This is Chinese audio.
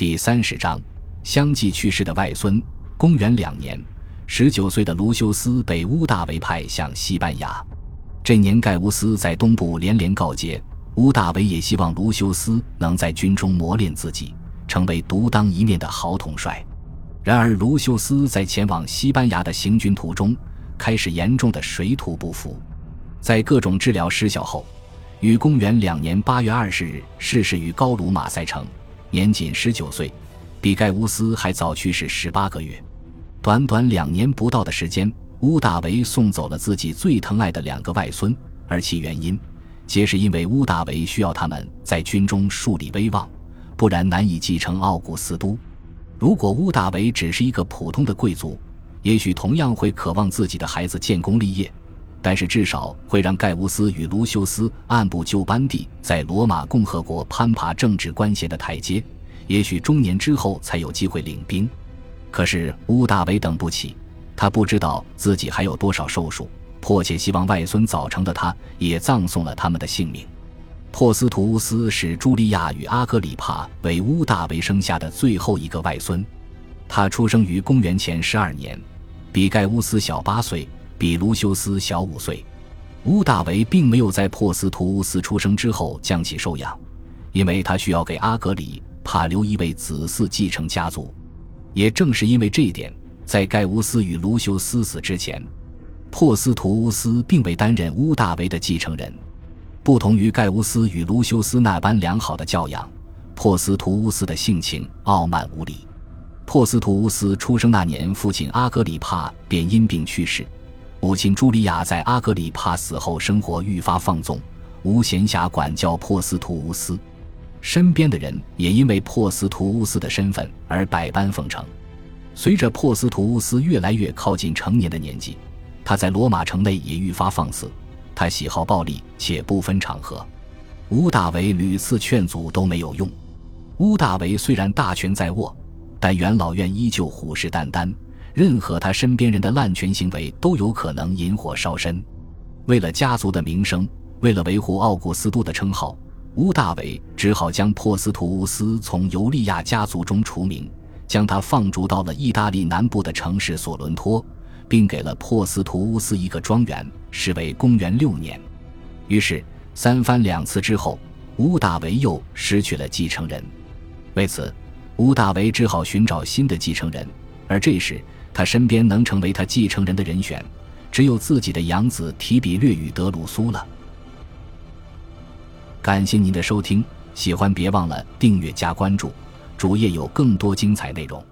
第三十章，相继去世的外孙。公元两年，十九岁的卢修斯被乌大维派向西班牙。这年，盖乌斯在东部连连告捷。乌大维也希望卢修斯能在军中磨练自己，成为独当一面的好统帅。然而，卢修斯在前往西班牙的行军途中，开始严重的水土不服。在各种治疗失效后，于公元两年八月二十日逝世于高卢马赛城，年仅十九岁，比盖乌斯还早去世十八个月。短短两年不到的时间，乌大维送走了自己最疼爱的两个外孙，而其原因，皆是因为乌大维需要他们在军中树立威望，不然难以继承奥古斯都。如果乌大维只是一个普通的贵族，也许同样会渴望自己的孩子建功立业。但是至少会让盖乌斯与卢修斯按部就班地在罗马共和国攀爬政治官衔的台阶，也许中年之后才有机会领兵。可是乌大维等不起，他不知道自己还有多少寿数，迫切希望外孙早成的他，也葬送了他们的性命。珀斯图乌斯是茱莉亚与阿格里帕为乌大维生下的最后一个外孙，他出生于公元前十二年，比盖乌斯小八岁。比卢修斯小五岁，乌大维并没有在珀斯图乌斯出生之后将其收养，因为他需要给阿格里帕留一位子嗣继承家族。也正是因为这一点，在盖乌斯与卢修斯死之前，珀斯图乌斯并未担任乌大维的继承人。不同于盖乌斯与卢修斯那般良好的教养，珀斯图乌斯的性情傲慢无礼。珀斯图乌斯出生那年，父亲阿格里帕便因病去世。母亲茱莉亚在阿格里帕死后，生活愈发放纵，无闲暇管教珀斯图乌斯。身边的人也因为珀斯图乌斯的身份而百般奉承。随着珀斯图乌斯越来越靠近成年的年纪，他在罗马城内也愈发放肆。他喜好暴力，且不分场合。乌大维屡次劝阻都没有用。乌大维虽然大权在握，但元老院依旧虎视眈眈。任何他身边人的滥权行为都有可能引火烧身。为了家族的名声，为了维护奥古斯都的称号，乌大维只好将珀斯图乌斯从尤利亚家族中除名，将他放逐到了意大利南部的城市索伦托，并给了珀斯图乌斯一个庄园，是为公元六年。于是三番两次之后，乌大维又失去了继承人。为此，乌大维只好寻找新的继承人，而这时。他身边能成为他继承人的人选，只有自己的养子提比略与德鲁苏了。感谢您的收听，喜欢别忘了订阅加关注，主页有更多精彩内容。